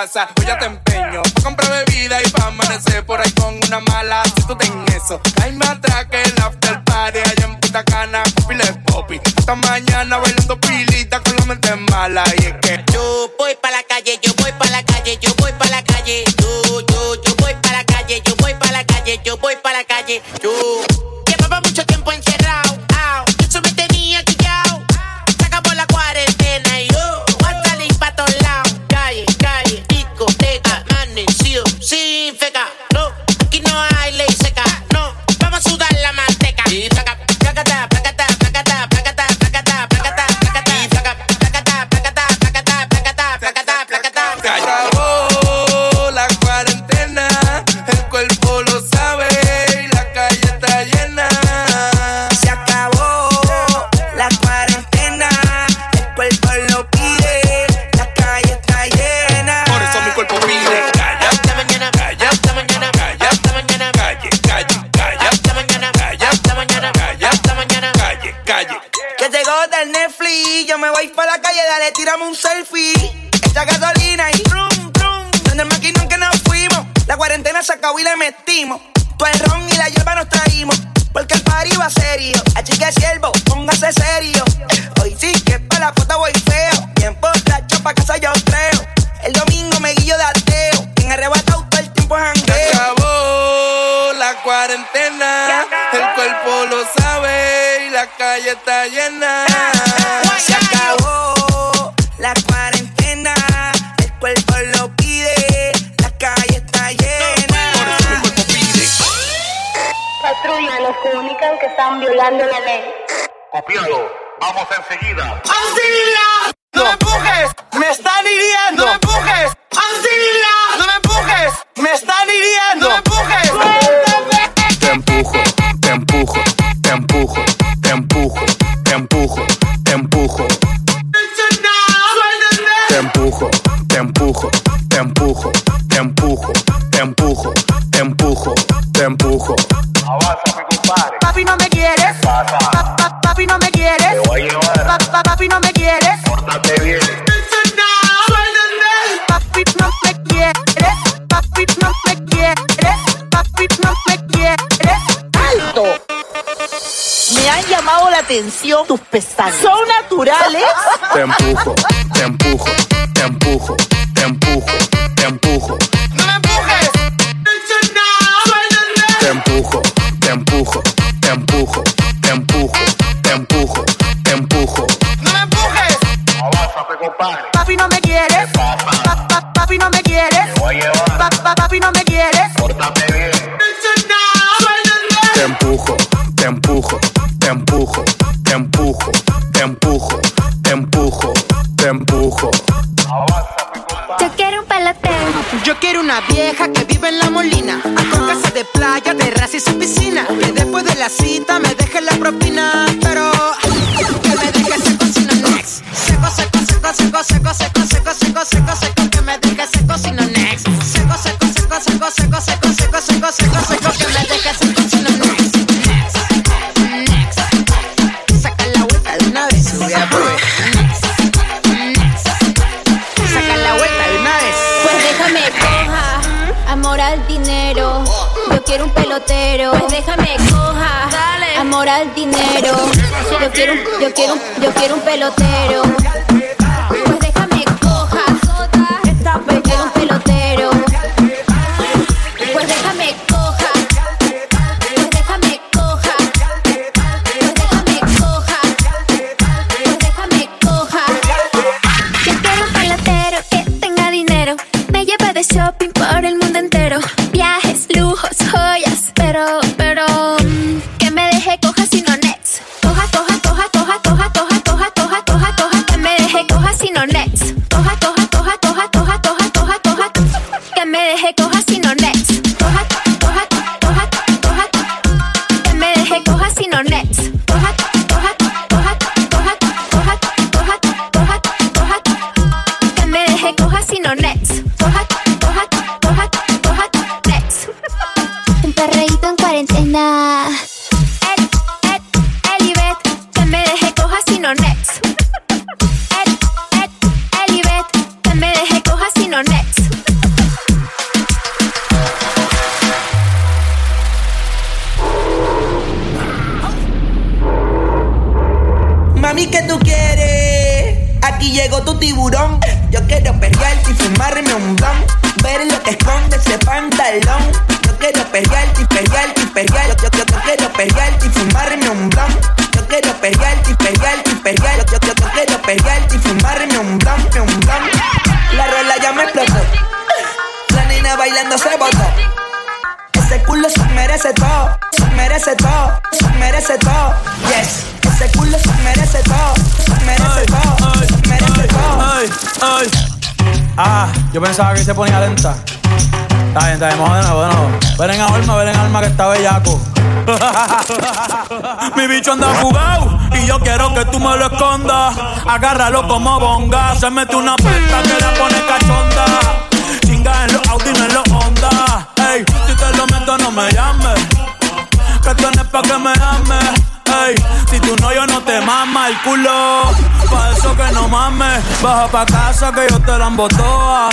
casa. Hoy ya te empeño pa' comprar bebida y pa' amanecer por ahí con una mala. Si tú ten eso, caíme atrás que el after party allá en Punta Cana. Pile popi. Hasta mañana bailando pilita con la mente mala. Y es que Yo voy pa' la calle, yo voy pa' la calle, yo voy pa' la calle. Yo, yo, yo voy pa' la calle, yo voy pa' la calle, yo voy pa' la calle. Yo la calle está llena. Se acabó la cuarentena, el cuerpo lo pide, la calle está llena. Por eso mi cuerpo pide. Patrulla, nos comunican que están violando la ley. Copiado. Vamos enseguida. ¡Auxilio! ¡No me empujes! ¡Me están hiriendo! ¡No me empujes! ¡Auxilio! ¡No me empujes! ¡Me están hiriendo! ¡No me empujes! Te empujo, te empujo, te empujo, empujo. Avanza, mi compadre. Papi, no me quieres. Pasa. Pa- pa- Papi, no me quieres. Te voy a llevar. Pa- pa- Papi, no me quieres. Pórtate bien. Papi, no me quieres. Papi, no me quieres. Papi, no me quieres. alto. Me han llamado la atención tus pestañas. ¿Son naturales? Te empujo, te empujo, te empujo, te empujo, Te empujo, te empujo, te empujo, te empujo, te empujo, te empujo, te empujo. Yo quiero un pelotero. Yo quiero una vieja que vive en la molina, con casa de playa, terraza y su piscina. Que después de la cita me deje la propina, pero que me deje seco sin next. Seco, seco, seco, seco, seco, seco, quiero un pelotero. Mi bicho anda fugado y yo quiero que tú me lo escondas. Agárralo como bonga. Se mete una pesta que la pone cachonda. Chinga en los Audi, no en los Honda. Ey, si te lo meto, no me llames. Que tú no pa' que me ames. Ey, si tú no, yo no te mama el culo. Pa' eso que no mames. Baja pa' casa que yo te la embotoa.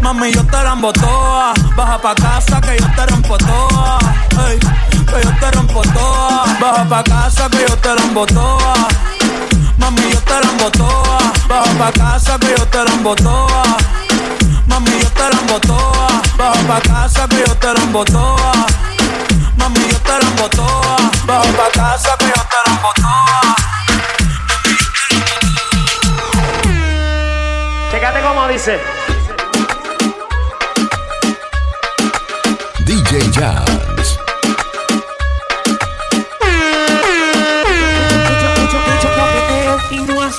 Mami, yo te la embotoa. Baja pa' casa que yo te rompo toa. Ey, que yo te rompo toa. Baja pa' casa que yo te la embotoa. Mami, yo te la embotoa. Baja pa' casa que yo te la embotoa. Mami, yo te la embotoa. Baja pa' casa que yo te la embotoa. Mami, yo te la embotoa. Baja pa' casa que yo te la embotoa. Chécate cómo dice. DJ Jazz.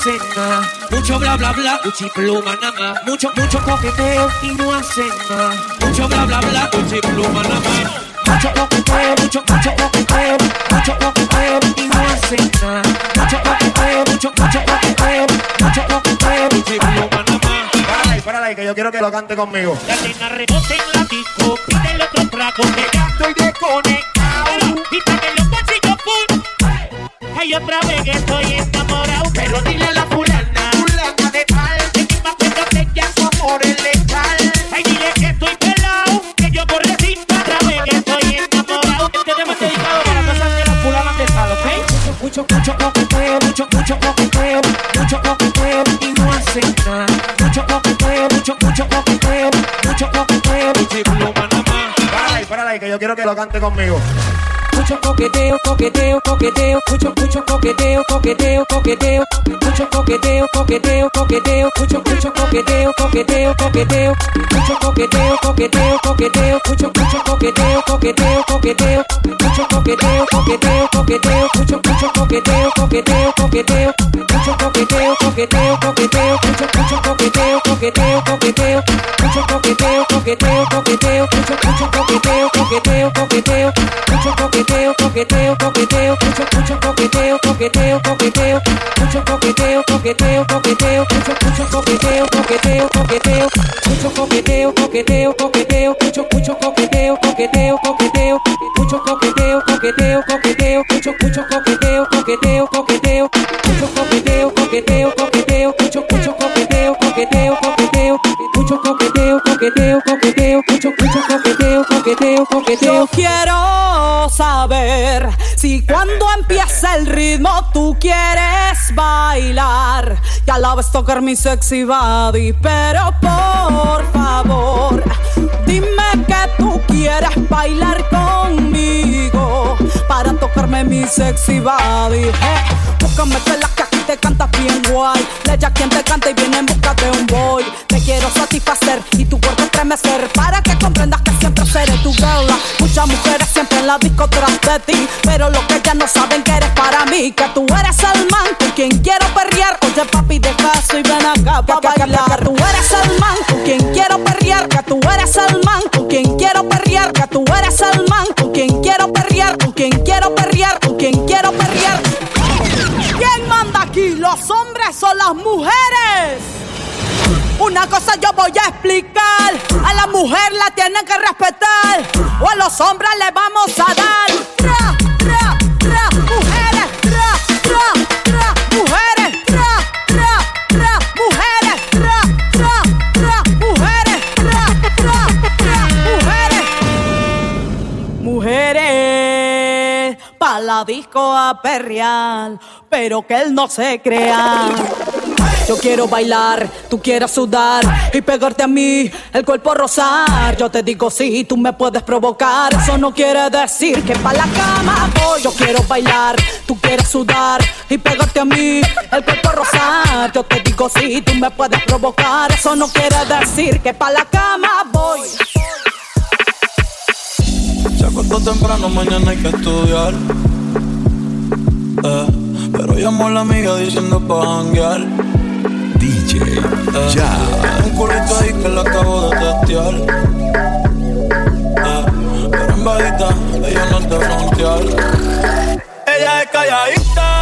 Hacen nada. Mucho bla bla bla, cuchi pluma nada. Mucho, mucho coqueteo y no hacen nada. Mucho bla bla bla, cuchi pluma nada más. Mucho coqueteo, mucho, mucho coqueteo, mucho coqueteo y no hacen nada. Mucho coqueteo, mucho, mucho coqueteo, mucho coqueteo, cuchi pluma nada más. Párala ahí, párala ahí, que yo quiero que lo cante conmigo. La nena rebota en la disco, pide el otro trago que ya estoy desconectado. Y trae los bolsillos full. Hay otra vez que estoy enamorado, pero dile a la fulana, fulana de tal, que mi más que protege a su amor es letal. Ay, dile que estoy pelado, que yo por recinto otra vez que estoy enamorado. Este tema es dedicado para todas las fulanas de tal, ¿ok? Mucho, mucho, mucho coqueteo, mucho, mucho coqueteo, mucho coqueteo y no hacen nada. Mucho coqueteo, mucho, mucho coqueteo, mucho coqueteo. Párala ahí, párala ahí, que yo quiero que lo cante conmigo. Mucho coqueteo, coqueteo, coqueteo, mucho, mucho coqueteo, coqueteo, coqueteo, mucho coqueteo, coqueteo, coqueteo, mucho, mucho coqueteo, coqueteo, coqueteo, mucho coqueteo, coqueteo, coqueteo, mucho, mucho coqueteo, coqueteo, coqueteo, mucho coqueteo, coqueteo, coqueteo, mucho, mucho coqueteo, coqueteo, coqueteo, mucho coqueteo, coqueteo, coqueteo, mucho, mucho coqueteo, coqueteo, coqueteo, mucho coqueteo, coqueteo, coqueteo, mucho, mucho coqueteo, coqueteo, coqueteo, mucho coqueteo, coqueteo, coqueteo, mucho, mucho coqueteo, coqueteo, coqueteo, mucho coqueteo, coqueteo, coqueteo, mucho, mucho coqueteo, coqueteo, coqueteo, mucho coqueteo, coqueteo, coqueteo, mucho, mucho coqueteo, coqueteo, coqueteo, mucho coqueteo, coqueteo, coqueteo, mucho, mucho coqueteo, coqueteo, coqueteo, mucho coqueteo, coqueteo, coqueteo, mucho, mucho coqueteo, coqueteo, coqueteo, mucho coqueteo, coqueteo, coqueteo, mucho, mucho coqueteo, coqueteo, coqueteo. Yo quiero saber si cuando empieza el ritmo tú quieres bailar y a la vez tocar mi sexy body. Pero por favor, dime que tú quieres bailar conmigo para tocarme mi sexy body. Eh, búscame que la te canta bien guay. Ella quien te canta y viene en busca de un boy. Te quiero satisfacer y tu cuerpo estremecer para que comprendas que siempre seré tu girl. Muchas mujeres siempre en la disco tras de ti, pero lo que ellas no saben que eres para mí, que tú eres el man con quien quiero perrear. Oye papi de caso y ven acá pa bailar. Que tú eres el man con quien quiero perrear, que tú eres el man con quien quiero perrear, que tú eres el man con quien quiero perrear, con quien quien quiero perrear, con quien quiero perrear. ¿Los hombres o las mujeres? Una cosa yo voy a explicar. A la mujer la tienen que respetar. O a los hombres le vamos a dar. La disco a perrear, pero que él no se crea. Yo quiero bailar, tú quieres sudar y pegarte a mí, el cuerpo rozar. Yo te digo sí, tú me puedes provocar. Eso no quiere decir que pa' la cama voy. Yo quiero bailar, tú quieres sudar y pegarte a mí, el cuerpo rozar. Yo te digo sí, tú me puedes provocar. Eso no quiere decir que pa' la cama voy. Acostó temprano, mañana hay que estudiar. Eh, pero llamó a la amiga diciendo pa' janguear. DJ Eh, Ya. Un culito ahí que la acabo de testear. Eh, pero en bajita, ella no es de frontear. Ella es calladita,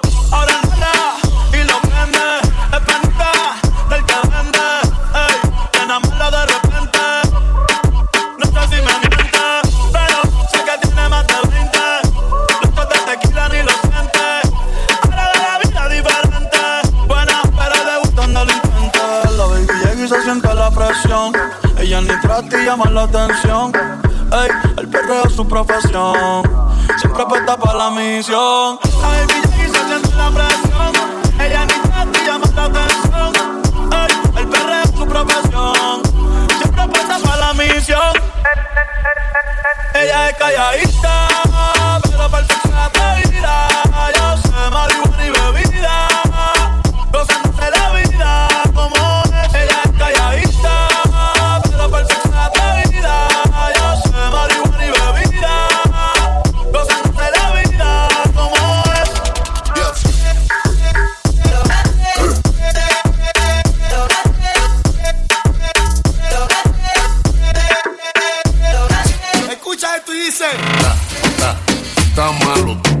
llama la atención. Ey, el perreo es su profesión. Siempre apuesta para la misión. La baby y se siente la presión. Ella ni y llama la atención. Ey, el perreo es su profesión. Siempre apuesta para la misión. Ella es calladita, tú. Está, malo.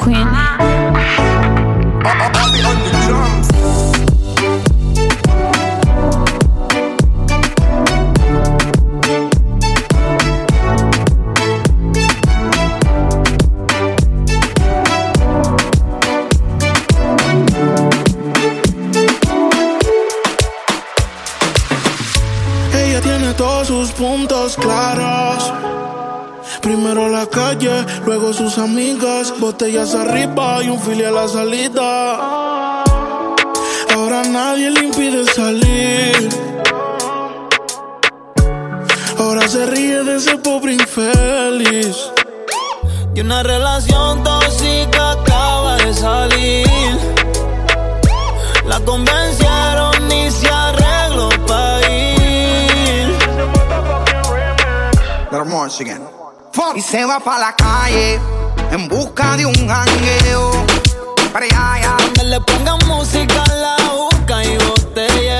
Queen。luego sus amigas, botellas arriba y un filial a la salida. Ahora nadie le impide salir. Ahora se ríe de ese pobre infeliz. De una relación tóxica acaba de salir. La convencieron y se arregló para ir. Let her march again y se va pa' la calle en busca de un jangueo. Para allá. Que le pongan música a la boca y botella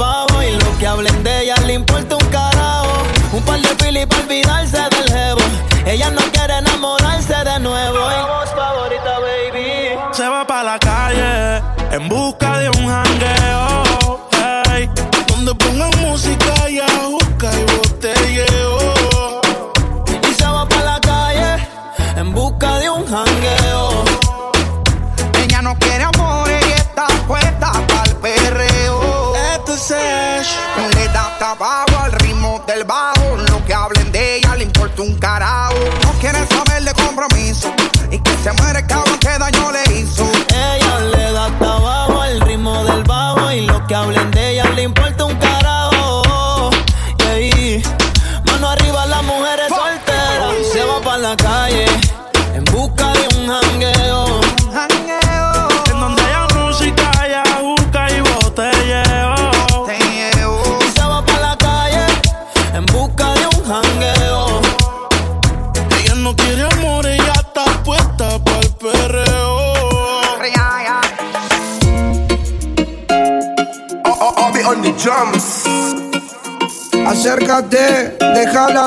bajo y lo que hablen de ella le importa un carajo. Un par de pili para olvidarse del jevo. Ella no quiere enamorarse Le da hasta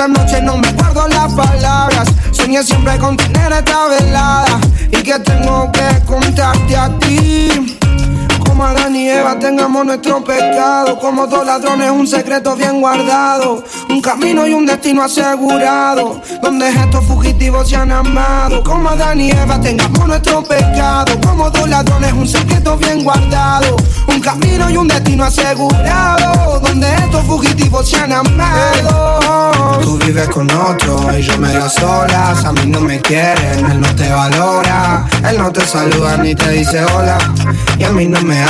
Esta noche no me guardo las palabras. Soñé siempre con tener esta velada y que tengo que contarte a ti. Como Adán y Eva tengamos nuestro pecado. Como dos ladrones, un secreto bien guardado. Un camino y un destino asegurado. Donde estos fugitivos se han amado. Como Adán y Eva tengamos nuestro pecado. Como dos ladrones, un secreto bien guardado. Un camino y un destino asegurado. Donde estos fugitivos se han amado. Tú vives con otro y yo me las solas. A mí no me quieren, él no te valora. Él no te saluda ni te dice hola. Y a mí no me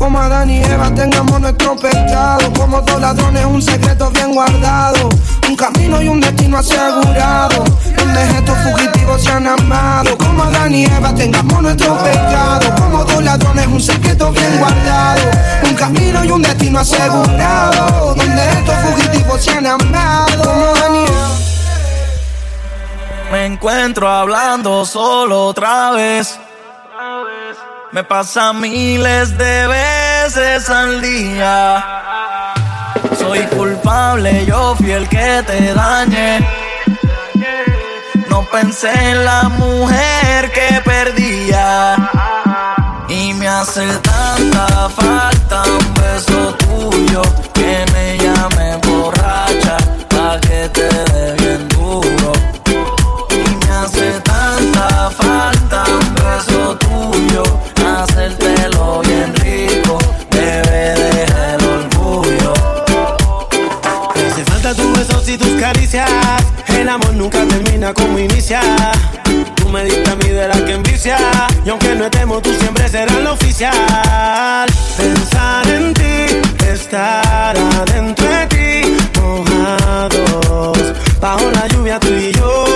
Como Adán y Eva tengamos nuestro pecado. Como dos ladrones, un secreto bien guardado. Un camino y un destino asegurado. Donde estos fugitivos se han amado. Como Adán y Eva tengamos nuestro pecado. Como dos ladrones, un secreto bien guardado. Un camino y un destino asegurado. Donde estos fugitivos se han amado. Como Adán y Eva. Me encuentro hablando solo otra vez. Me pasa miles de veces al día. Soy culpable, yo fui el que te dañé. No pensé en la mujer que perdía. Y me hace tanta falta un beso tuyo que me llame caricias. El amor nunca termina como inicia. Tú me diste a mí de la que envicia. Y aunque no estemos, tú siempre serás la oficial. Pensar en ti, estar adentro de ti, mojados. Bajo la lluvia tú y yo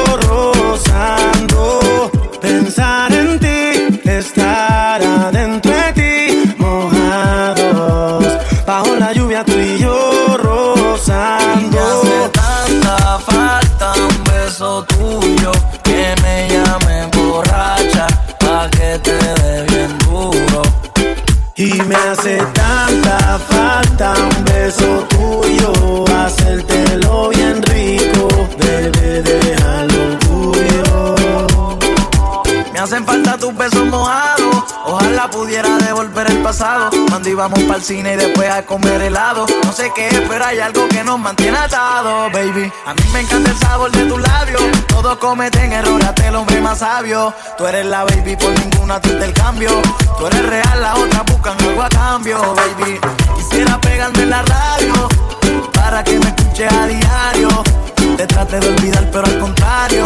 vamos para el cine y después a comer helado. No sé qué pero hay algo que nos mantiene atados, baby. A mí me encanta el sabor de tu labio. Todos cometen errores, hasta el hombre más sabio. Tú eres la baby, por ninguna tú cambio. Tú eres real, la otra buscan algo a cambio, baby. Quisiera pegarme en la radio para que me escuche a diario. Te trate de olvidar, pero al contrario,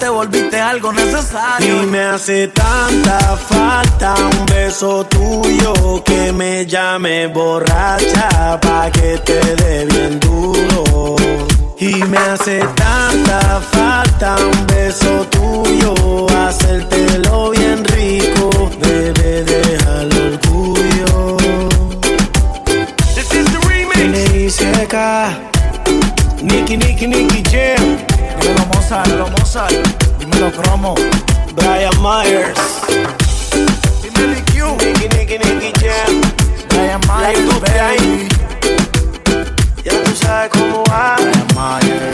te volviste algo necesario. Y me hace tanta falta un beso tuyo que me llame borracha pa' que te dé bien duro. Y me hace tanta falta un beso tuyo, hacértelo bien rico, bebé, deja el orgullo. This is the remix. Nicky, Nicky, Nicky Jam. Dímelo Mozart, dímelo Mozart, dímelo Cromo. Brian Myers. Dímelo IQ. Nicky, Nicky, Nicky Jam. Brian Myers, baby. Ya tú sabes cómo va. Brian Myers.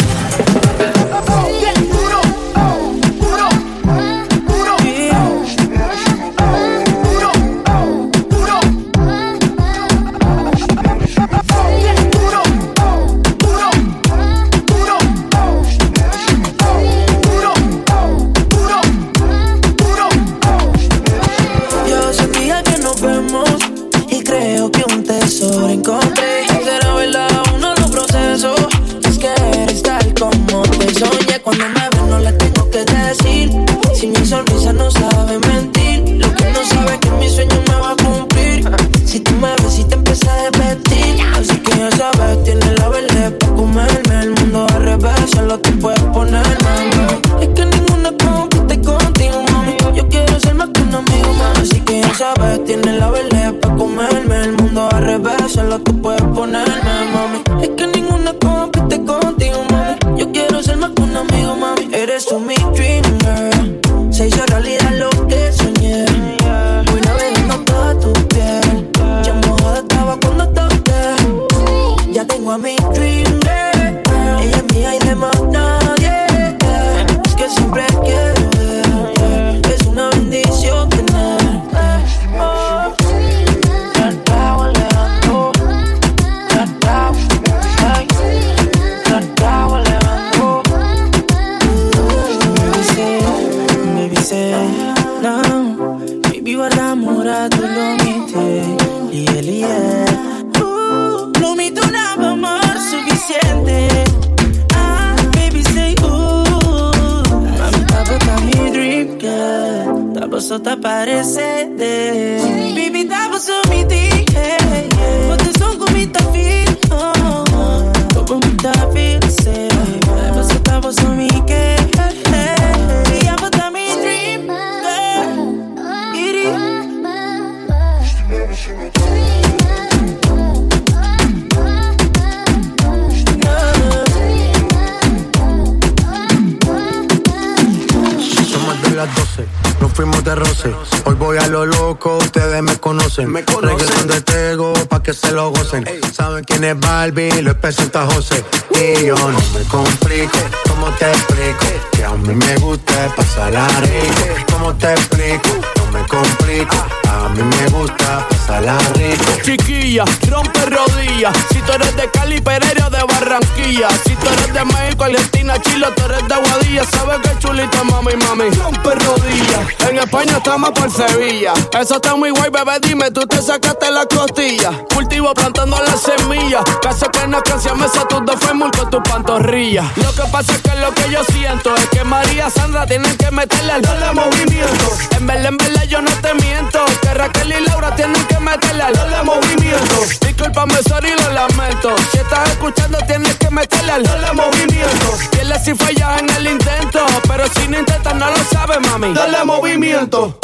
Me conocen. De Tego, pa' que se lo gocen. Saben quién es Barbie, lo presenta José. Y yo no me complico, ¿cómo te explico? Que a mí me gusta pasarla rico. ¿Cómo te explico? Me complico, a mí me gusta pasarla rico. Chiquilla, rompe rodillas. Si tú eres de Cali, Pereira de Barranquilla. Si tú eres de México, Argentina, Chile, tú eres de Aguadilla. Sabes que chulita, mami, mami. Rompe rodillas. En España estamos por Sevilla. Eso está muy guay, bebé. Dime, tú te sacaste la costilla. Cultivo plantando las semillas. Caso que no canción esa tus dos fémur con tus pantorrillas. Lo que pasa es que lo que yo siento es que María Sandra tienen que meterle al doble movimiento. En verdad, en yo no te miento. Que Raquel y Laura tienen que meterle al doble movimiento. Discúlpame, sorry, lo lamento. Si estás escuchando, tienes que meterle al doble movimiento. Pierdes si fallas en el intento. Pero si no intentas, no lo sabes, mami. Dale movimiento.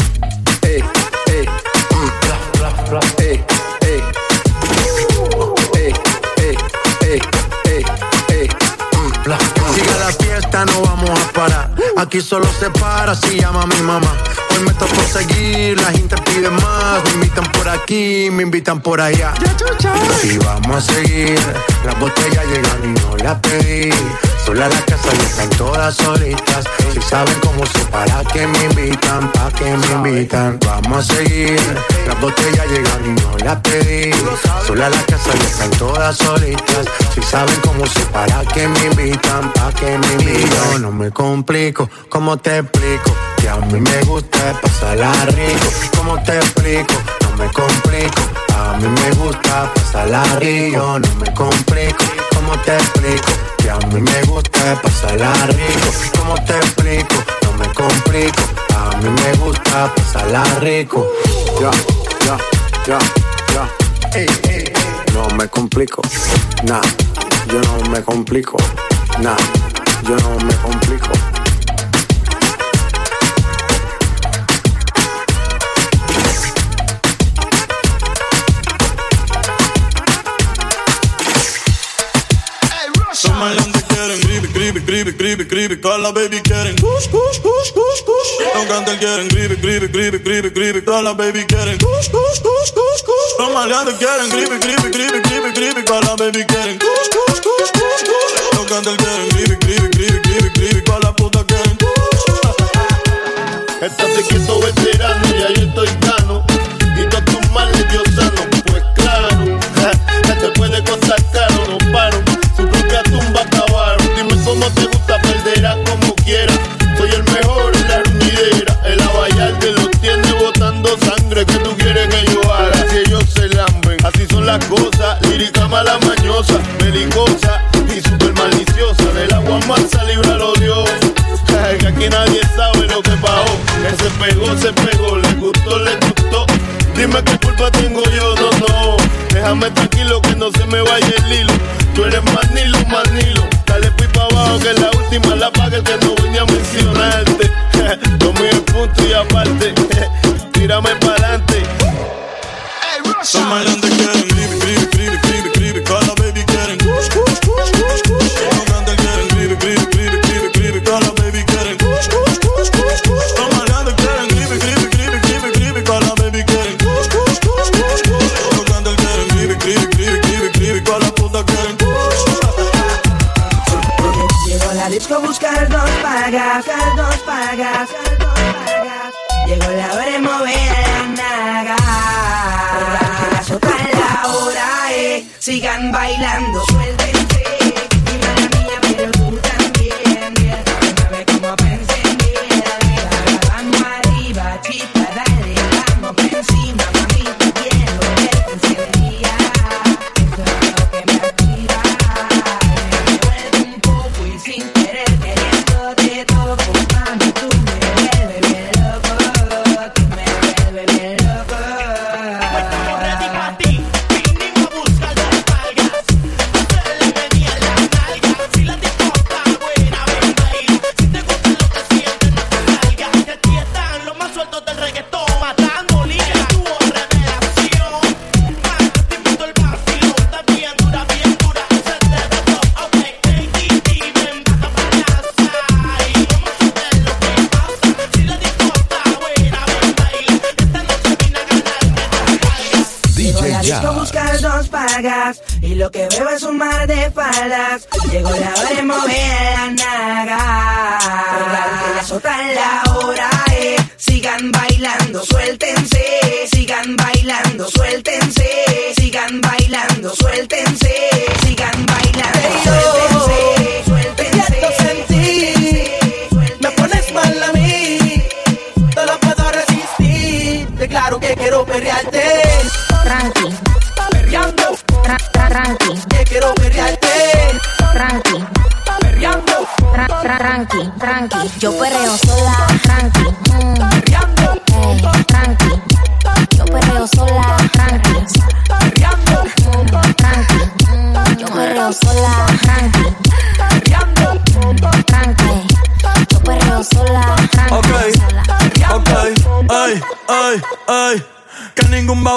Mm, bla. Sigue la fiesta, no vamos a parar. Aquí solo se para si llama mi mamá. Hoy me tocó seguir, la gente pide más. Me invitan por aquí, me invitan por allá. Y vamos a seguir. Las botellas llegan y no las pedí. Sola la casa y están todas solitas. Si saben cómo se para que me invitan, pa' que me invitan. Vamos a seguir. Las botellas llegan y no las pedí. Sola la casa y están todas solitas. Si saben cómo se para que me invitan, pa' que me invitan. No me complico, ¿cómo te explico? Que a mí me gusta pasarla rico. ¿Cómo te explico? Me complico. A mí me gusta pasarla rico. No me complico. ¿Cómo te explico? Que a mí me gusta pasarla rico. ¿Cómo te explico? No me complico. A mí me gusta pasarla rico. Ya, ya, ya, ya. No me complico. Nah, yo no me complico. Nah, yo no me complico. Son maleantes quieren gribi, gribi, gribi, gribi Con la baby quieren. Kush, kush, kush, kush, kush Los cantantes quieren. Gribi, gribi, gribi, gribi Con la baby quieren. Kush, kush, kush, kush, kush Los maleantes quieren gribi, gribi, gribi, gribi Con la baby quieren. Kush, kush, kush, kush, kush Los cantantes quieren. Gribi, gribi, gribi, gribi, gribi Con la puta quieren. Kush Estate quieto veterano, ya yo estoy cano Y todos tus males Dios sano. Pues claro, ja, después de cosas caro perderás como quieras Soy el mejor en la ruñidera El abayal que los tiene botando sangre Que tú quieres que yo haga Si ellos se lamben Así son las cosas Lírica mala mañosa Belicosa y super maliciosa Del agua mansa líbralo Dios que aquí nadie sabe lo que pasó. Que se pegó, se pegó, le gustó, le gustó. Dime qué culpa tengo yo, no, no. Déjame tranquilo que no se me vaya el hilo. Tú eres más nilo, más nilo. Dale que la última la paga el que no vine a mencionarte. Mío es punto y aparte. Tírame maleantes quieren gribi, Sigan bailando,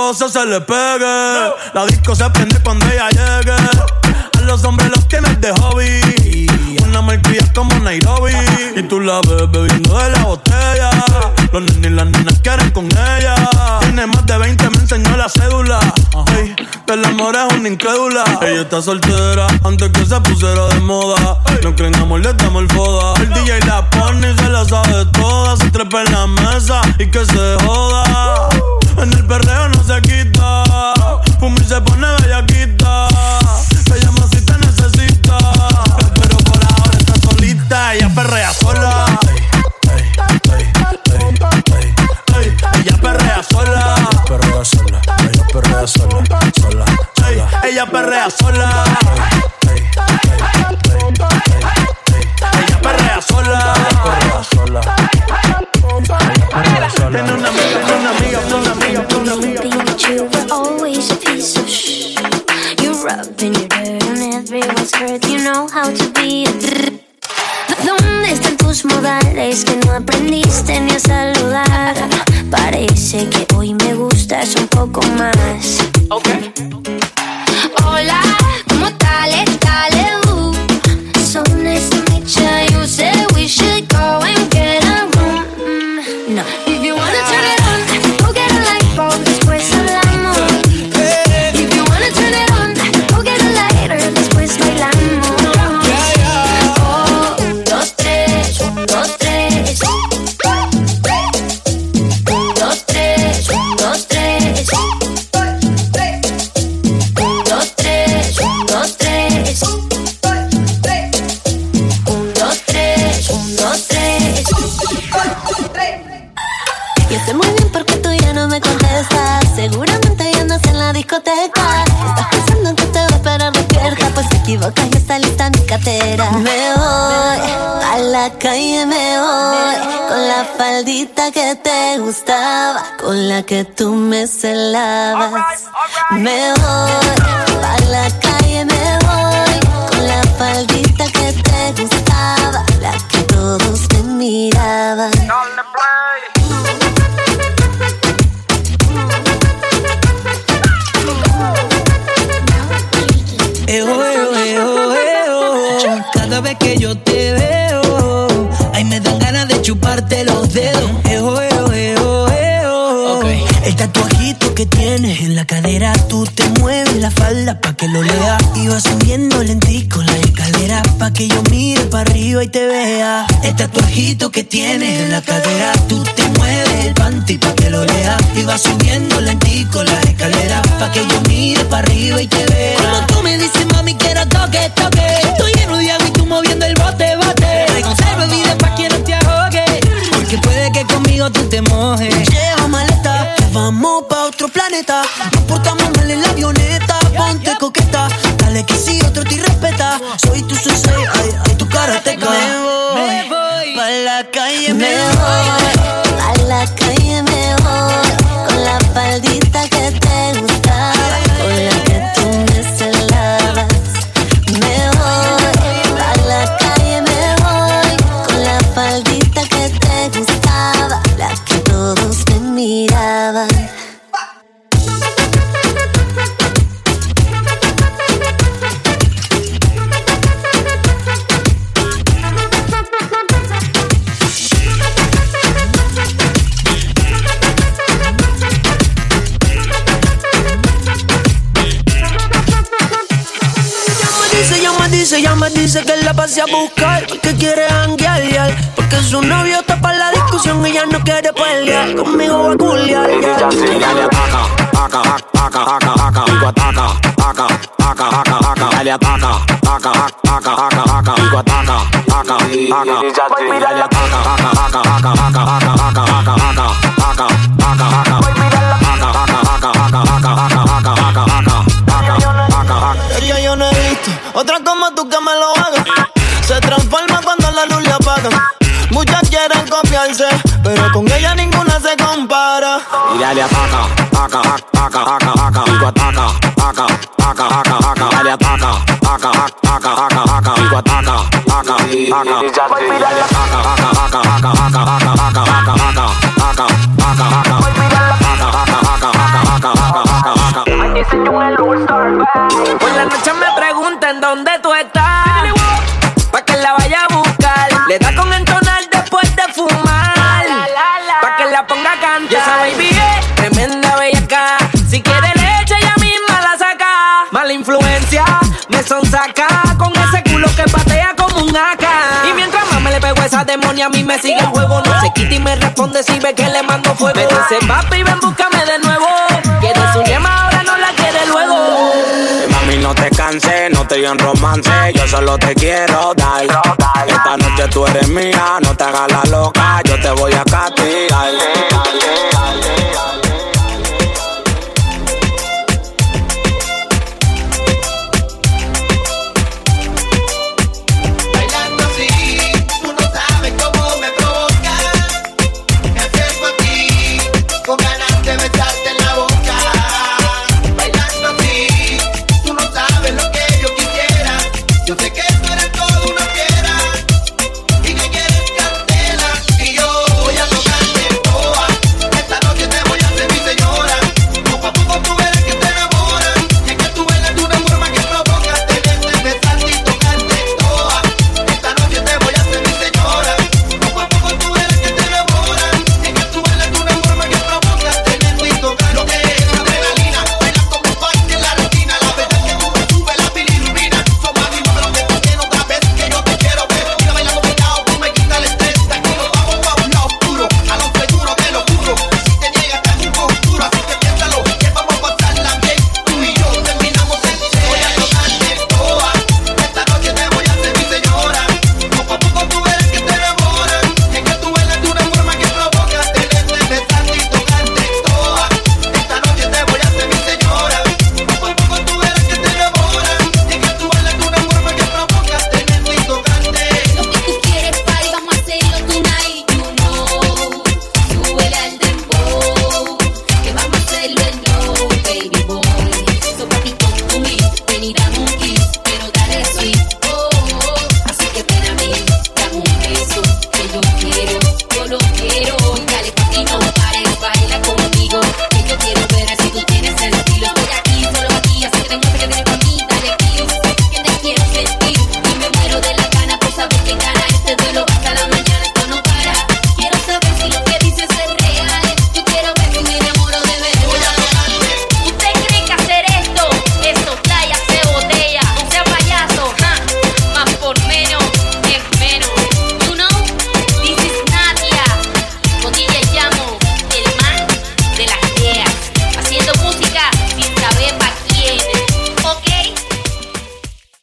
baboso se le pegue. La disco se prende cuando ella llegue. A los hombres los tienes de hobby. nena malcria como Nairobi. Y tú la ves bebiendo de la botella. Los nenes y las nenas quieren con ella. Tiene más de 20, me enseñó la cédula. Ey, que el amor es una incrédula. Ella está soltera antes que se pusiera de moda. No creen amor, le damos el foda. El DJ la pone y se la sabe toda. Se trepa en la mesa y que se joda. En el perreo no se quita. Fumi se pone bellaquita. Te llama si te necesita. Pero por ahora está solita. Ella perrea sola. Ella perrea sola. Perrea sola. Ella perrea sola. Sola. sola. Ella perrea sola. Ella perrea sola. Perrea sola. Tiene una amiga, tiene una amiga, una amiga, ¿Dónde están tus modales que no aprendiste ni a saludar? Parece que hoy me gustas un poco más. Hola, ¿cómo tal? Tal. Que te gustaba, con la que tú me celabas. Me voy a la calle, me voy con la faldita que te gustaba, la que todos te miraban. Que tienes en la cadera, tú te mueves el panty pa' que lo lea. Y vas subiendo lentico la dice, ya me dice que la pase a buscar Porque quiere janguear Porque su novio está para la discusión Y ya no quiere pelear Conmigo va a culiar otra como tú que me lo haga. Se transforma cuando la luz le apaga. Muchas quieren copiarse, pero con ella ninguna se compara. ella le ataca, ataca, ataca, ataca, ataca, digo ataca, ataca, ataca, ataca, ataca, ella le ataca, ataca, ataca, ataca, ataca, digo ataca, ataca, ataca, ella le ataca, ataca, ataca, ataca, ataca, ataca, ataca, ataca, ataca, ataca, Por la noche me preguntan dónde tú estás. Pa' que la vaya Le da con entonar después de fumar. Pa' que la ponga a cantar. Y esa baby es tremenda bellaca. Si quiere leche, ella misma la saca. Mala influencia, me son saca. Con ese culo que patea como un AK. Y mientras más me le pego a esa demonia, a mí me sigue el juego. No se quita y me responde si ve que le mando fuego. Me dice, papi, ven, búscame de nuevo. No te en romance, yo solo te quiero dar. Esta noche tú eres mía, no te hagas la loca, yo te voy a castigar.